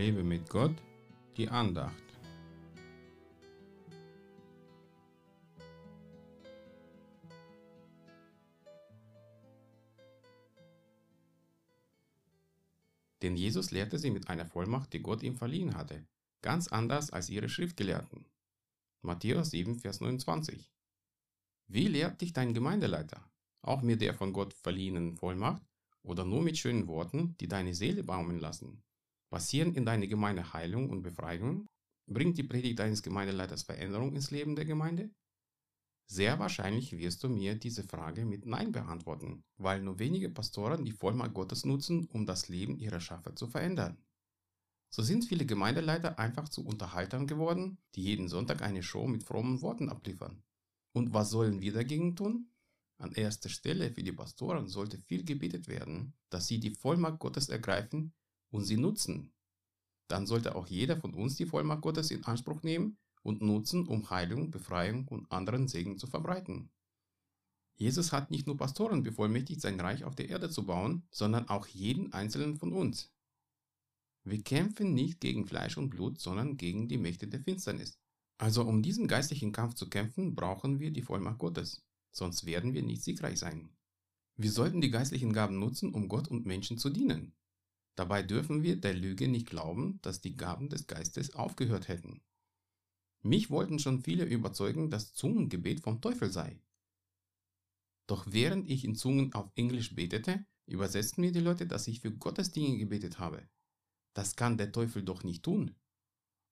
Lebe mit Gott, die Andacht. Denn Jesus lehrte sie mit einer Vollmacht, die Gott ihm verliehen hatte, ganz anders als ihre Schriftgelehrten. Matthäus 7, Vers 29. Wie lehrt dich dein Gemeindeleiter? Auch mit der von Gott verliehenen Vollmacht oder nur mit schönen Worten, die deine Seele baumeln lassen? Passieren in deiner Gemeinde Heilung und Befreiung? Bringt die Predigt deines Gemeindeleiters Veränderung ins Leben der Gemeinde? Sehr wahrscheinlich wirst du mir diese Frage mit Nein beantworten, weil nur wenige Pastoren die Vollmacht Gottes nutzen, um das Leben ihrer Schafe zu verändern. So sind viele Gemeindeleiter einfach zu Unterhaltern geworden, die jeden Sonntag eine Show mit frommen Worten abliefern. Und was sollen wir dagegen tun? An erster Stelle für die Pastoren sollte viel gebetet werden, dass sie die Vollmacht Gottes ergreifen und sie nutzen. Dann sollte auch jeder von uns die Vollmacht Gottes in Anspruch nehmen und nutzen, um Heilung, Befreiung und anderen Segen zu verbreiten. Jesus hat nicht nur Pastoren bevollmächtigt, sein Reich auf der Erde zu bauen, sondern auch jeden einzelnen von uns. Wir kämpfen nicht gegen Fleisch und Blut, sondern gegen die Mächte der Finsternis. Also um diesen geistlichen Kampf zu kämpfen, brauchen wir die Vollmacht Gottes, sonst werden wir nicht siegreich sein. Wir sollten die geistlichen Gaben nutzen, um Gott und Menschen zu dienen. Dabei dürfen wir der Lüge nicht glauben, dass die Gaben des Geistes aufgehört hätten. Mich wollten schon viele überzeugen, dass Zungengebet vom Teufel sei. Doch während ich in Zungen auf Englisch betete, übersetzten mir die Leute, dass ich für Gottes Dinge gebetet habe. Das kann der Teufel doch nicht tun.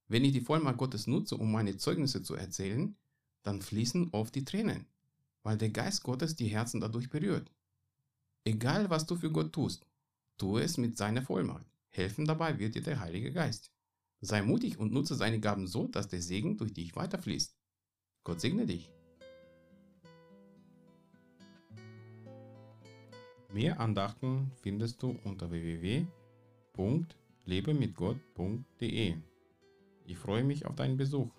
Wenn ich die Vollmacht Gottes nutze, um meine Zeugnisse zu erzählen, dann fließen oft die Tränen, weil der Geist Gottes die Herzen dadurch berührt. Egal was du für Gott tust, tue es mit seiner Vollmacht. Helfen dabei wird dir der Heilige Geist. Sei mutig und nutze seine Gaben so, dass der Segen durch dich weiterfließt. Gott segne dich. Mehr Andachten findest du unter www.lebemitgott.de. Ich freue mich auf deinen Besuch.